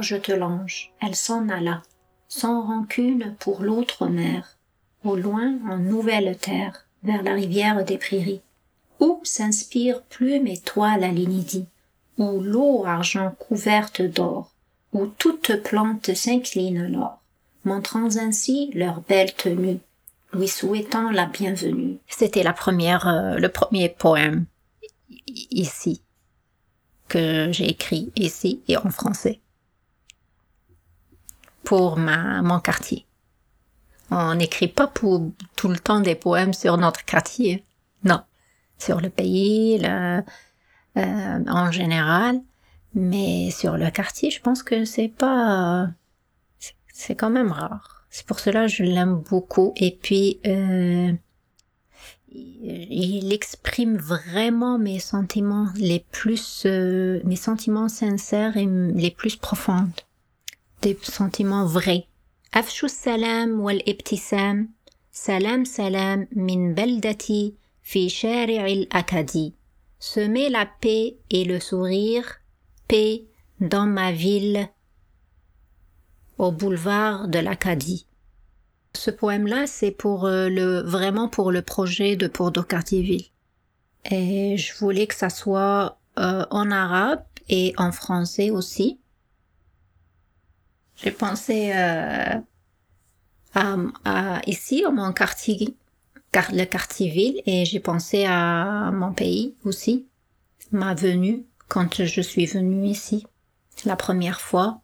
Je te lange, elle s'en alla, sans rancune pour l'autre mer, au loin en nouvelle terre, vers la rivière des prairies, où s'inspire plume et toile à l'inidie, où l'eau argent couverte d'or, où toute plante s'incline alors, montrant ainsi leur belle tenue, lui souhaitant la bienvenue. C'était la première, euh, le premier poème ici que j'ai écrit ici et en français pour ma, mon quartier. On n'écrit pas pour tout le temps des poèmes sur notre quartier. Non. Sur le pays, le, euh, en général. Mais sur le quartier, je pense que c'est pas, c'est quand même rare. C'est pour cela que je l'aime beaucoup. Et puis, euh, il exprime vraiment mes sentiments les plus, euh, mes sentiments sincères et les plus profonds, des sentiments vrais. Salam wal ibtisam, salam salam min beldati fi shari'il akadi. Semer la paix et le sourire, paix dans ma ville, au boulevard de l'Acadie. Ce poème-là, c'est pour euh, le vraiment pour le projet de Porto Cartierville. Et je voulais que ça soit euh, en arabe et en français aussi. J'ai pensé euh, à, à, ici, à mon quartier, le quartier ville, et j'ai pensé à mon pays aussi, ma venue quand je suis venue ici la première fois.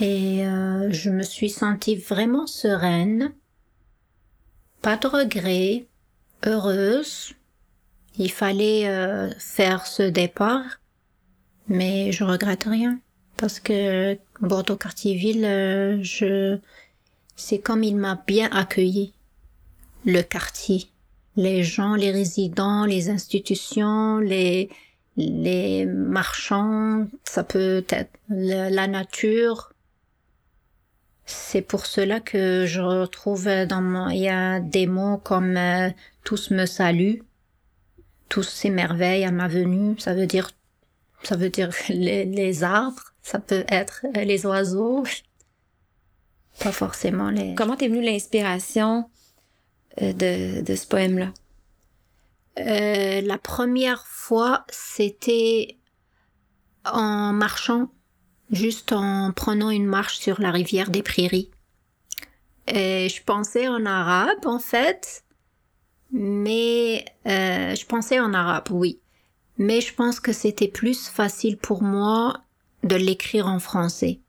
Et euh, je me suis sentie vraiment sereine, pas de regrets, heureuse. Il fallait euh, faire ce départ, mais je regrette rien parce que Bordeaux Cartierville, euh, je c'est comme il m'a bien accueilli le quartier, les gens, les résidents, les institutions, les les marchands, ça peut être la nature, c'est pour cela que je retrouve dans mon, il y a des mots comme euh, tous me saluent, tous s'émerveillent à ma venue. Ça veut dire, ça veut dire les, arbres, ça peut être euh, les oiseaux, pas forcément les. Comment t'es venue l'inspiration euh, de, de ce poème-là? la première fois, c'était en marchant juste en prenant une marche sur la rivière des Prairies. Et je pensais en arabe en fait, mais euh, je pensais en arabe, oui. Mais je pense que c'était plus facile pour moi de l'écrire en français.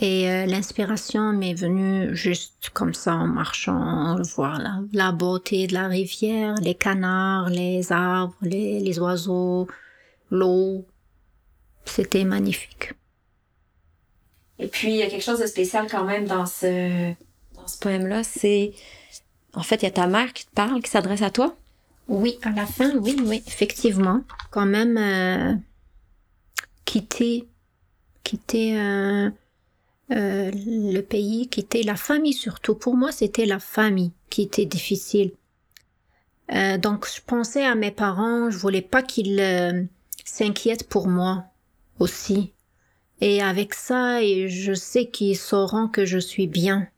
Et euh, l'inspiration m'est venue juste comme ça en marchant, voir la, la, beauté de la rivière, les canards, les arbres, les, les oiseaux, l'eau. C'était magnifique. Et puis, il y a quelque chose de spécial quand même dans ce, dans ce poème-là, c'est, en fait, il y a ta mère qui te parle, qui s'adresse à toi? Oui, à la fin, oui, oui, effectivement. Quand même, euh, quitter, quitter euh, euh, le pays, quitter la famille surtout. Pour moi, c'était la famille qui était difficile. Euh, donc, je pensais à mes parents, je voulais pas qu'ils euh, s'inquiètent pour moi aussi. Et avec ça, je sais qu'ils sauront que je suis bien.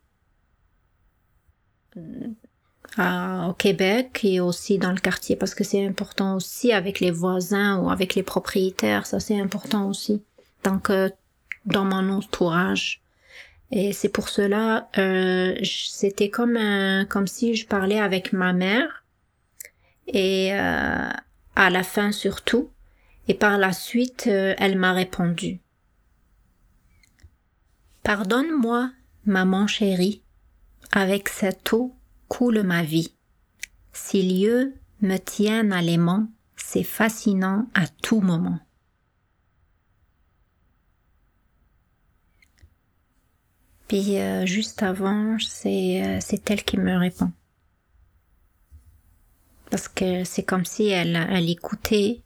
Au Québec et aussi dans le quartier parce que c'est important aussi avec les voisins ou avec les propriétaires, ça c'est important aussi. Donc euh, dans mon entourage. Et c'est pour cela, euh, c'était comme un, comme si je parlais avec ma mère et euh, à la fin surtout et par la suite euh, elle m'a répondu. Pardonne-moi, maman chérie, avec cette eau coule ma vie. Si lieux me tiennent à l'aimant, c'est fascinant à tout moment. Puis euh, juste avant, c'est euh, c'est elle qui me répond. Parce que c'est comme si elle, elle écoutait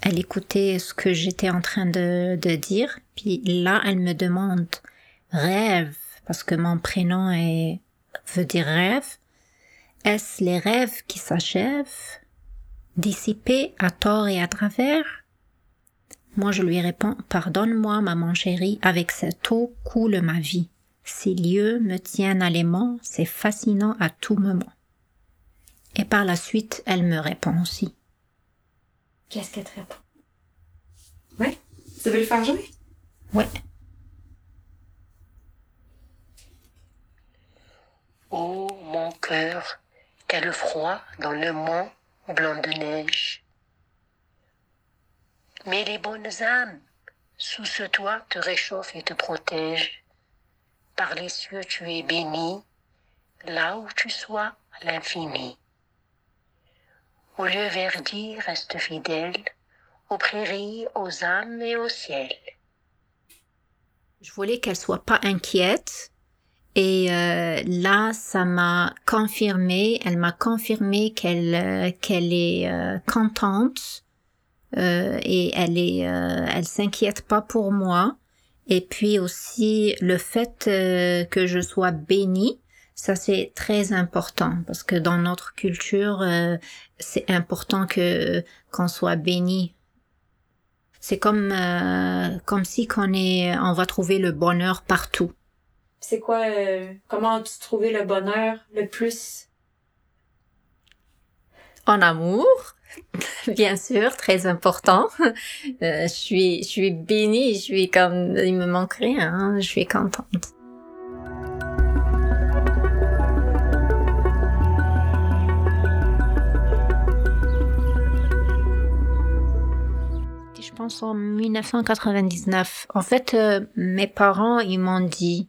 elle écoutait ce que j'étais en train de, de, dire, puis là, elle me demande rêve, parce que mon prénom est, veut dire rêve. Est-ce les rêves qui s'achèvent, dissipés à tort et à travers? Moi, je lui réponds, pardonne-moi, maman chérie, avec cette eau coule ma vie. Ces lieux me tiennent à l'aimant, c'est fascinant à tout moment. Et par la suite, elle me répond aussi. Qu'est-ce qu'elle te répond? Ouais? Tu veux le faire jouer? Ouais. Oh, mon cœur, quel froid dans le mont blanc de neige. Mais les bonnes âmes, sous ce toit, te réchauffent et te protègent. Par les cieux, tu es béni, là où tu sois, à l'infini. Au lieu verdi, reste fidèle, aux prairies, aux âmes et au ciel. Je voulais qu'elle soit pas inquiète. Et euh, là, ça m'a confirmé, elle m'a confirmé qu'elle euh, qu'elle est euh, contente euh, et elle est euh, elle s'inquiète pas pour moi. Et puis aussi le fait que je sois bénie, ça c'est très important parce que dans notre culture, c'est important que qu'on soit béni. C'est comme euh, comme si qu'on est on va trouver le bonheur partout. C'est quoi, euh, comment as-tu trouvé le bonheur le plus? En amour, bien sûr, très important. Euh, je suis je suis bénie, je suis comme il me manque rien, hein, je suis contente. Je pense en 1999. En fait, euh, mes parents, ils m'ont dit,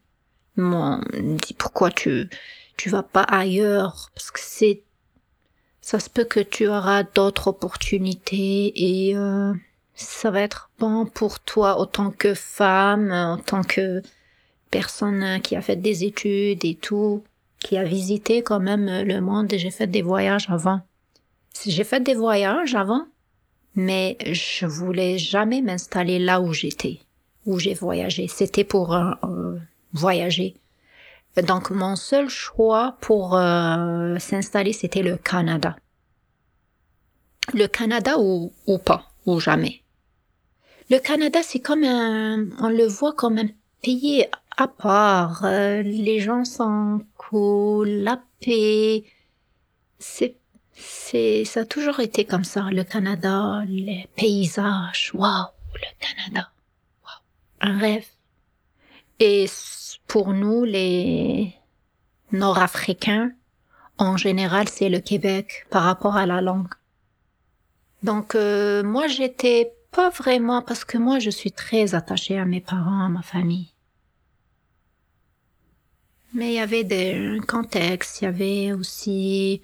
ils m'ont dit pourquoi tu tu vas pas ailleurs? Parce que c'est ça se peut que tu auras d'autres opportunités et euh, ça va être bon pour toi autant que femme, en tant que personne qui a fait des études et tout, qui a visité quand même le monde et j'ai fait des voyages avant. J'ai fait des voyages avant, mais je voulais jamais m'installer là où j'étais, où j'ai voyagé. C'était pour euh, voyager. Donc mon seul choix pour euh, s'installer, c'était le Canada. Le Canada ou, ou pas, ou jamais. Le Canada, c'est comme un, on le voit comme un pays à part. Euh, les gens sont cool, la paix. C'est, c'est, ça a toujours été comme ça. Le Canada, les paysages, waouh, le Canada, waouh, un rêve. Et pour nous, les Nord-Africains, en général, c'est le Québec par rapport à la langue. Donc euh, moi, j'étais pas vraiment parce que moi, je suis très attachée à mes parents, à ma famille. Mais il y avait des contextes, il y avait aussi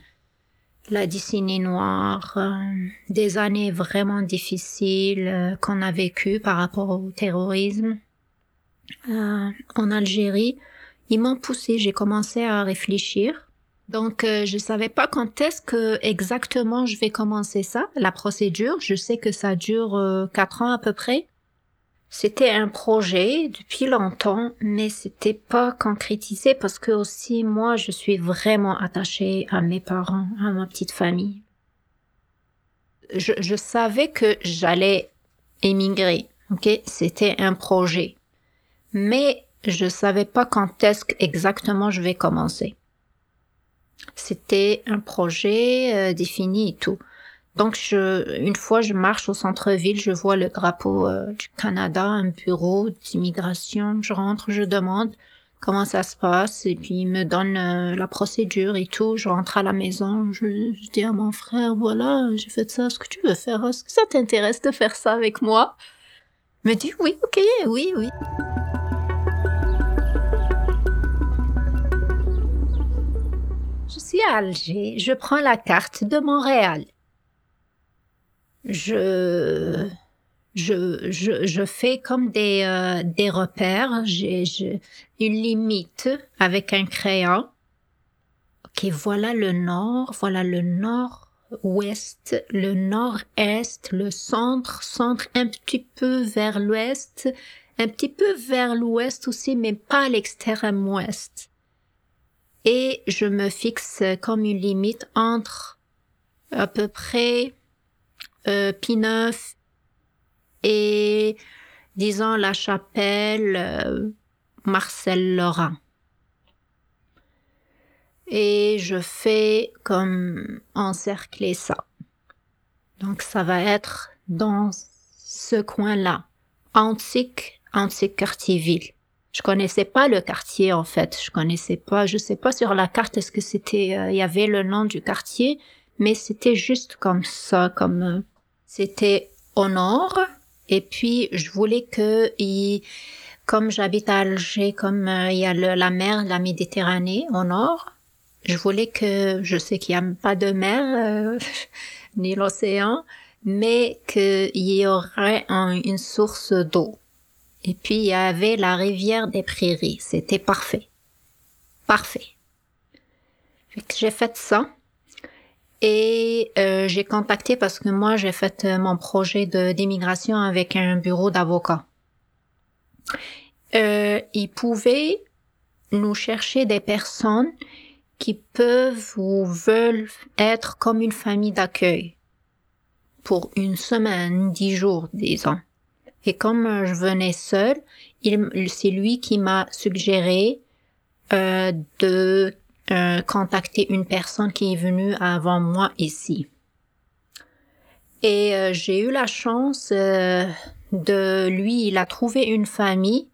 la décennie noire, euh, des années vraiment difficiles euh, qu'on a vécues par rapport au terrorisme euh, en Algérie, ils m'ont poussé, j'ai commencé à réfléchir. Donc, euh, je savais pas quand est-ce que exactement je vais commencer ça, la procédure. Je sais que ça dure euh, quatre ans à peu près. C'était un projet depuis longtemps, mais c'était pas concrétisé parce que aussi moi, je suis vraiment attachée à mes parents, à ma petite famille. Je, je savais que j'allais émigrer, ok? C'était un projet mais je savais pas quand est-ce que exactement je vais commencer. C'était un projet euh, défini et tout. Donc je, une fois je marche au centre-ville, je vois le drapeau euh, du Canada, un bureau d'immigration, je rentre, je demande comment ça se passe et puis il me donne euh, la procédure et tout. Je rentre à la maison, je, je dis à mon frère voilà j'ai fait ça, est-ce que tu veux faire, est-ce que ça t'intéresse de faire ça avec moi? Il me dit oui, ok, oui, oui. Je suis à Alger, je prends la carte de Montréal. Je, je, je, je fais comme des, euh, des repères, j'ai, une limite avec un crayon. Ok, voilà le nord, voilà le nord-ouest, le nord-est, le centre, centre un petit peu vers l'ouest, un petit peu vers l'ouest aussi, mais pas à l'extrême ouest et je me fixe comme une limite entre à peu près euh, P9 et disons la chapelle euh, Marcel Laurent. Et je fais comme encercler ça. Donc ça va être dans ce coin-là. Antique, antique quartier-ville. Je connaissais pas le quartier en fait. Je connaissais pas. Je sais pas sur la carte est-ce que c'était. euh, Il y avait le nom du quartier, mais c'était juste comme ça, comme euh, c'était au nord. Et puis je voulais que comme j'habite à Alger, comme euh, il y a la mer, la Méditerranée au nord, je voulais que je sais qu'il y a pas de mer euh, ni l'océan, mais qu'il y aurait un- une source d'eau. Et puis il y avait la rivière des prairies. C'était parfait. Parfait. J'ai fait ça. Et euh, j'ai contacté parce que moi j'ai fait euh, mon projet de d'immigration avec un bureau d'avocat. Euh, ils pouvaient nous chercher des personnes qui peuvent ou veulent être comme une famille d'accueil pour une semaine, dix jours, disons. Et comme euh, je venais seule, c'est lui qui m'a suggéré euh, de euh, contacter une personne qui est venue avant moi ici. Et euh, j'ai eu la chance euh, de lui, il a trouvé une famille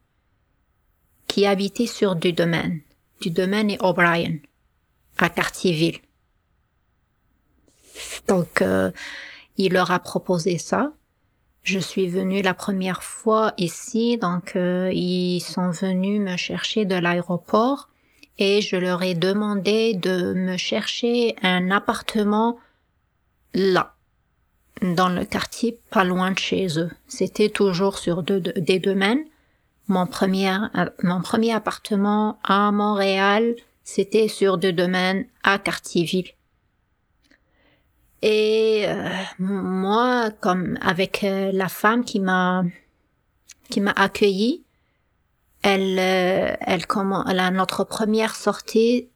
qui habitait sur du domaine. Du domaine et O'Brien, à Cartierville. Donc, euh, il leur a proposé ça. Je suis venue la première fois ici, donc euh, ils sont venus me chercher de l'aéroport et je leur ai demandé de me chercher un appartement là, dans le quartier pas loin de chez eux. C'était toujours sur deux- des domaines. Mon premier, euh, mon premier appartement à Montréal, c'était sur deux domaines à Cartierville. Et euh, moi, comme avec euh, la femme qui m'a qui m'a accueilli, elle euh, elle comment elle notre première sortie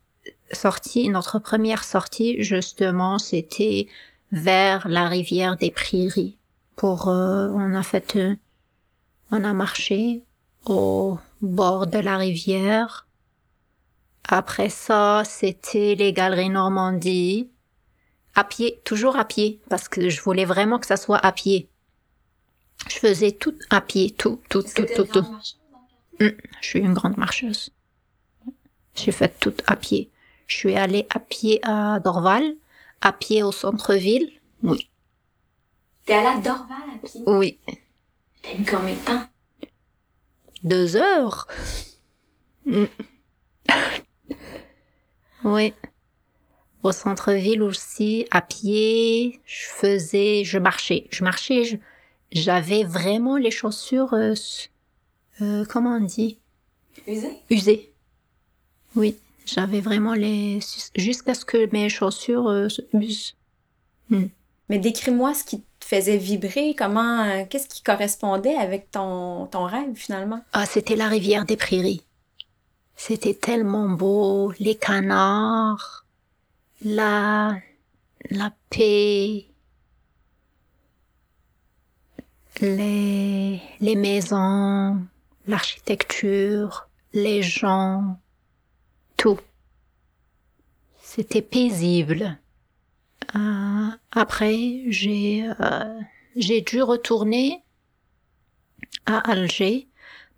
sortie notre première sortie justement c'était vers la rivière des Prairies pour euh, on a fait on a marché au bord de la rivière. Après ça, c'était les galeries Normandie à pied, toujours à pied, parce que je voulais vraiment que ça soit à pied. Je faisais tout à pied, tout, tout, tout, tout, tout. Hum, je suis une grande marcheuse. J'ai fait tout à pied. Je suis allée à pied à Dorval, à pied au centre-ville. Oui, T'es allée à Dorval à pied? oui. T'as mis combien de temps? Deux heures. Hum. oui. Au centre-ville aussi, à pied, je faisais, je marchais, je marchais, je- j'avais vraiment les chaussures, euh, euh, comment on dit, Usé? usées. Oui, j'avais vraiment les, jusqu'à ce que mes chaussures euh, se usent. Mais décris-moi ce qui te faisait vibrer, comment, euh, qu'est-ce qui correspondait avec ton, ton rêve finalement? Ah, c'était la rivière des prairies. C'était tellement beau, les canards, la, la paix, les, les maisons, l'architecture, les gens, tout. C'était paisible. Euh, après, j'ai euh, j'ai dû retourner à Alger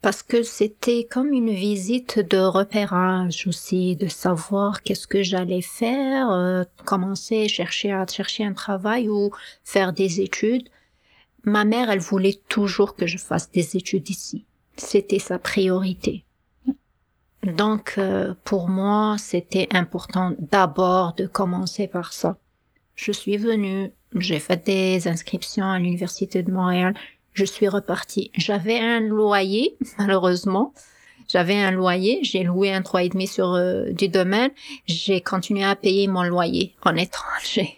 parce que c'était comme une visite de repérage aussi, de savoir qu'est-ce que j'allais faire, euh, commencer chercher à chercher un travail ou faire des études. Ma mère, elle voulait toujours que je fasse des études ici. C'était sa priorité. Donc, euh, pour moi, c'était important d'abord de commencer par ça. Je suis venue, j'ai fait des inscriptions à l'Université de Montréal, je suis repartie. J'avais un loyer, malheureusement. J'avais un loyer, j'ai loué un trois et demi sur euh, du domaine. J'ai continué à payer mon loyer en étranger.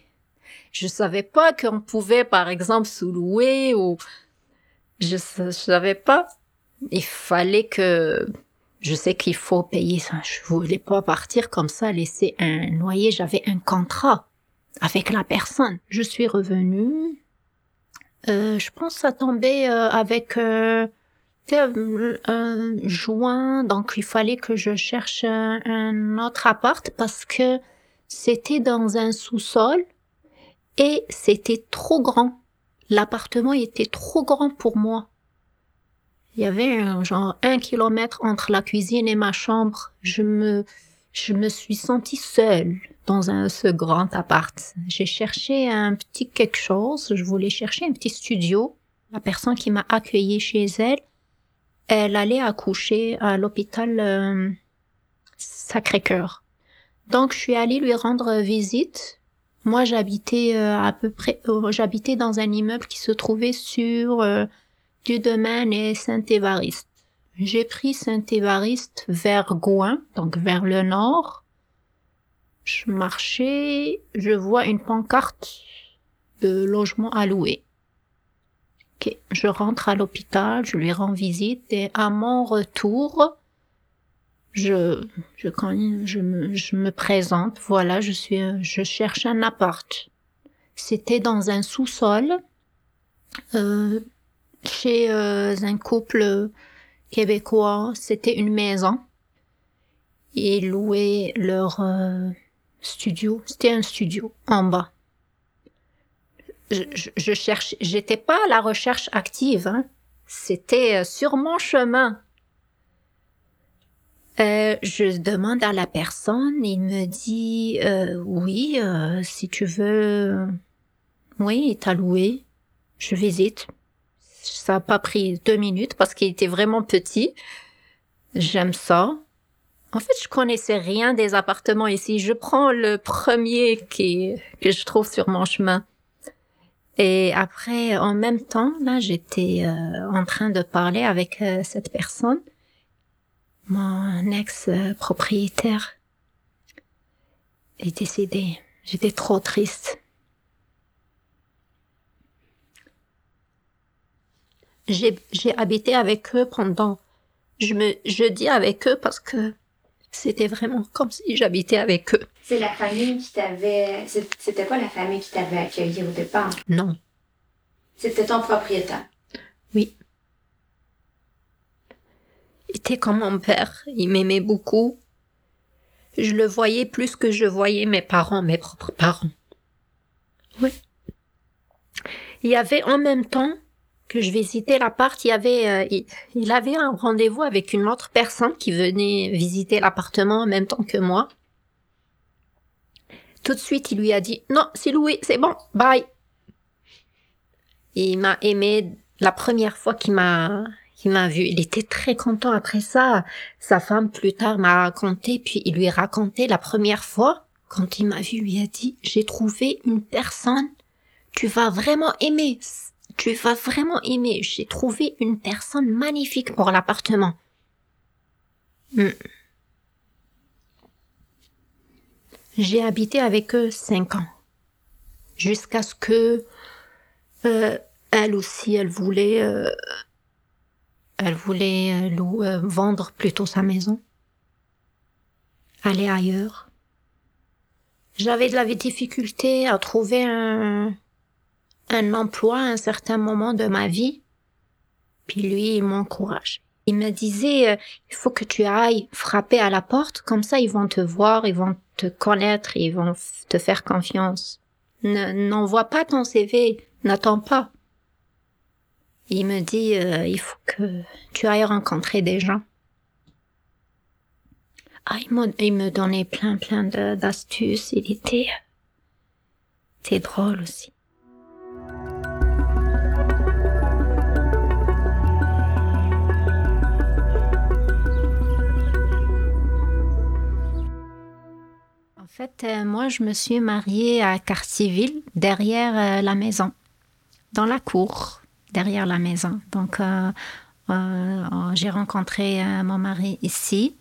Je savais pas qu'on pouvait, par exemple, sous-louer ou je, je savais pas. Il fallait que je sais qu'il faut payer ça. Je voulais pas partir comme ça, laisser un loyer. J'avais un contrat avec la personne. Je suis revenue Euh, je pense que ça tombait euh, avec euh, juin, donc il fallait que je cherche un, un autre appart parce que c'était dans un sous-sol et c'était trop grand. L'appartement était trop grand pour moi. Il y avait un, genre un kilomètre entre la cuisine et ma chambre. Je me, je me suis sentie seule dans un, ce grand appart. J'ai cherché un petit quelque chose. Je voulais chercher un petit studio. La personne qui m'a accueillie chez elle, elle allait accoucher à l'hôpital euh, Sacré-Cœur. Donc je suis allée lui rendre visite. Moi j'habitais euh, à peu près, euh, j'habitais dans un immeuble qui se trouvait sur euh, du domaine et Saint-Évariste. J'ai pris Saint-Évariste vers Gouin, donc vers le nord. Je marchais, je vois une pancarte de logement à louer. Ok, je rentre à l'hôpital, je lui rends visite et à mon retour, je, je, quand je me, je me présente, voilà, je suis, je cherche un appart. C'était dans un sous-sol, euh, chez euh, un couple québécois. C'était une maison. Ils louaient leur euh, studio. C'était un studio en bas. Je, je, je cherche, j'étais pas à la recherche active. Hein. C'était euh, sur mon chemin. Euh, je demande à la personne, il me dit euh, oui, euh, si tu veux, oui, il t'a loué, je visite. Ça a pas pris deux minutes parce qu'il était vraiment petit. J'aime ça. En fait, je connaissais rien des appartements ici. Je prends le premier qui que je trouve sur mon chemin. Et après, en même temps, là, j'étais euh, en train de parler avec euh, cette personne mon ex-propriétaire est décédé. J'étais trop triste. J'ai, j'ai habité avec eux pendant, je me, je dis avec eux parce que c'était vraiment comme si j'habitais avec eux. C'est la famille qui t'avait. C'était pas la famille qui t'avait accueilli au départ? Non. C'était ton propriétaire? Oui. Il était comme mon père. Il m'aimait beaucoup. Je le voyais plus que je voyais mes parents, mes propres parents. Oui. Il y avait en même temps que je visitais l'appart, il y avait, euh, il, il avait un rendez-vous avec une autre personne qui venait visiter l'appartement en même temps que moi. Tout de suite, il lui a dit, non, c'est loué, c'est bon, bye. Il m'a aimé la première fois qu'il m'a qu'il m'a vu. Il était très content après ça. Sa femme plus tard m'a raconté, puis il lui a raconté la première fois quand il m'a vu, il a dit j'ai trouvé une personne tu vas vraiment aimer. Tu vas vraiment aimer. J'ai trouvé une personne magnifique pour l'appartement. Hmm. J'ai habité avec eux cinq ans. Jusqu'à ce que euh, elle aussi, elle voulait, euh, elle voulait euh, vendre plutôt sa maison, aller ailleurs. J'avais de la difficulté à trouver un, un emploi à un certain moment de ma vie. Puis lui, il m'encourage. Il me disait, euh, il faut que tu ailles frapper à la porte, comme ça ils vont te voir, ils vont te connaître, ils vont te faire confiance. Ne- N'envoie pas ton CV, n'attends pas. Il me dit, euh, il faut que tu ailles rencontrer des gens. Ah, il, il me donnait plein, plein d'astuces. Il était, c'était drôle aussi. Fait, euh, moi, je me suis mariée à Cartierville, derrière euh, la maison, dans la cour, derrière la maison. Donc, euh, j'ai rencontré mon mari ici,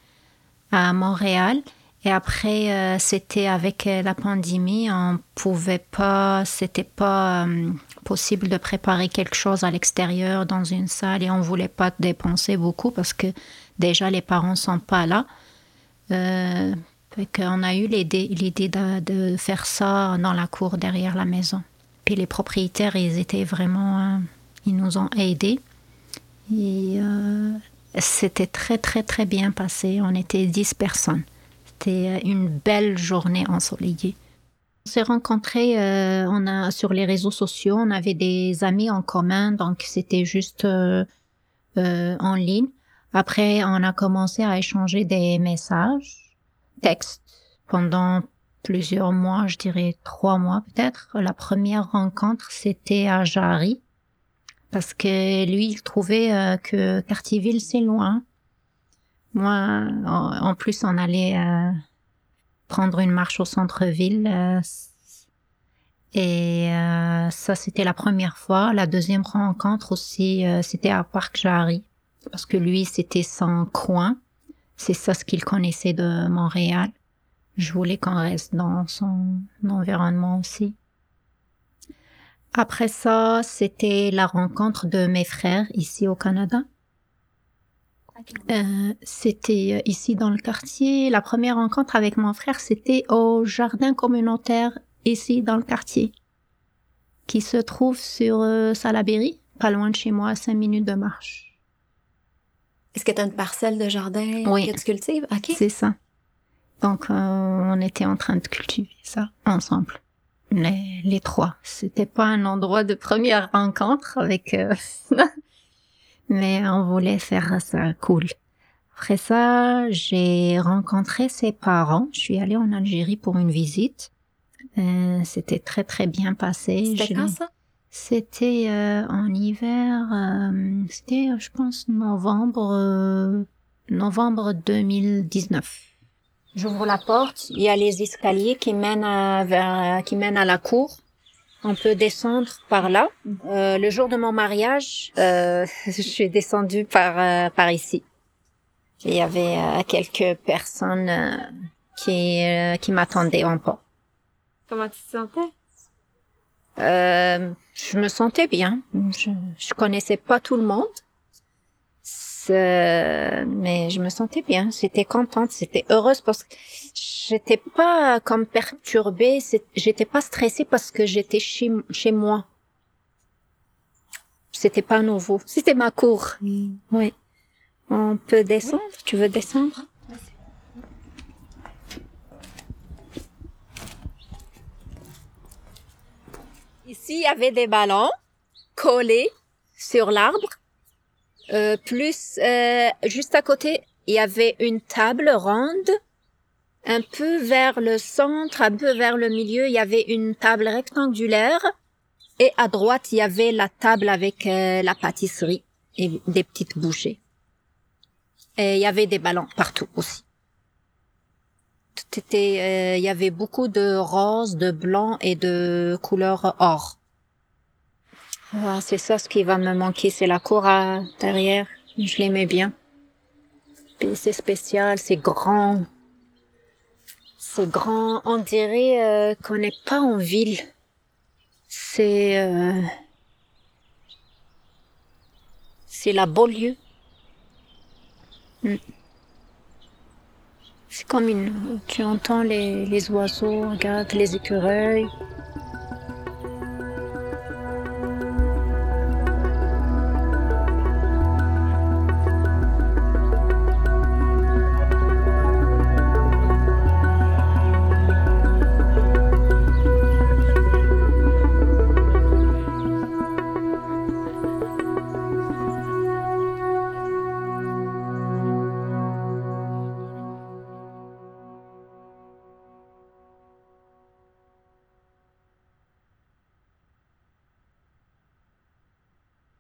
à Montréal. Et après, c'était avec la pandémie, on pouvait pas, c'était pas possible de préparer quelque chose à l'extérieur dans une salle et on voulait pas dépenser beaucoup parce que déjà les parents sont pas là. Euh, qu'on a eu l'idée, l'idée de, de faire ça dans la cour derrière la maison. Puis les propriétaires, ils étaient vraiment, euh, ils nous ont aidés. Et euh, c'était très très très bien passé. On était 10 personnes. C'était une belle journée ensoleillée. On s'est rencontrés euh, on a, sur les réseaux sociaux, on avait des amis en commun, donc c'était juste euh, euh, en ligne. Après, on a commencé à échanger des messages, textes, pendant plusieurs mois, je dirais trois mois peut-être. La première rencontre, c'était à Jarry, parce que lui, il trouvait euh, que Cartierville, c'est loin. Moi, en, plus, on allait euh, prendre une marche au centre-ville. euh, et ça, c'était la première fois. La deuxième rencontre aussi, c'était à Parc Jarry. Parce que lui, c'était son coin. C'est ça ce qu'il connaissait de Montréal. Je voulais qu'on reste dans son environnement aussi. Après ça, c'était la rencontre de mes frères ici au Canada. Euh, c'était euh, ici dans le quartier. La première rencontre avec mon frère, c'était au jardin communautaire ici dans le quartier, qui se trouve sur euh, Salaberry, pas loin de chez moi, à cinq minutes de marche. Est-ce que tu as une parcelle de jardin Oui. que tu cultives? OK. C'est ça. Donc, euh, on était en train de cultiver ça ensemble. Les, les trois. C'était pas un endroit de première rencontre avec, euh, mais on voulait faire ça cool. Après ça, j'ai rencontré ses parents. Je suis allée en Algérie pour une visite. Euh, C'était très très bien passé. C'était quand ça? C'était euh, en hiver, euh, c'était, euh, je pense, novembre, euh, novembre 2019. J'ouvre la porte, il y a les escaliers qui mènent à, vers, qui mènent à la cour. On peut descendre par là. Euh, le jour de mon mariage, euh, je suis descendue par euh, par ici. Il y avait euh, quelques personnes euh, qui euh, qui m'attendaient en porte. Comment tu te sentais? Euh, je me sentais bien. Je, je connaissais pas tout le monde. Mais je me sentais bien. J'étais contente. J'étais heureuse parce que j'étais pas comme perturbée. J'étais pas stressée parce que j'étais chez, chez moi. C'était pas nouveau. C'était ma cour. Oui. On peut descendre? Tu veux descendre? Il y avait des ballons collés sur l'arbre. Euh, plus, euh, juste à côté, il y avait une table ronde. Un peu vers le centre, un peu vers le milieu, il y avait une table rectangulaire. Et à droite, il y avait la table avec euh, la pâtisserie et des petites bouchées. Et il y avait des ballons partout aussi. Tout était, euh, il y avait beaucoup de rose, de blanc et de couleur or. Ah, c'est ça ce qui va me manquer, c'est la cour à derrière. Je l'aimais bien. C'est spécial, c'est grand. C'est grand. On dirait euh, qu'on n'est pas en ville. C'est euh, c'est la banlieue. Mm. C'est comme une. Tu entends les, les oiseaux, regarde les écureuils.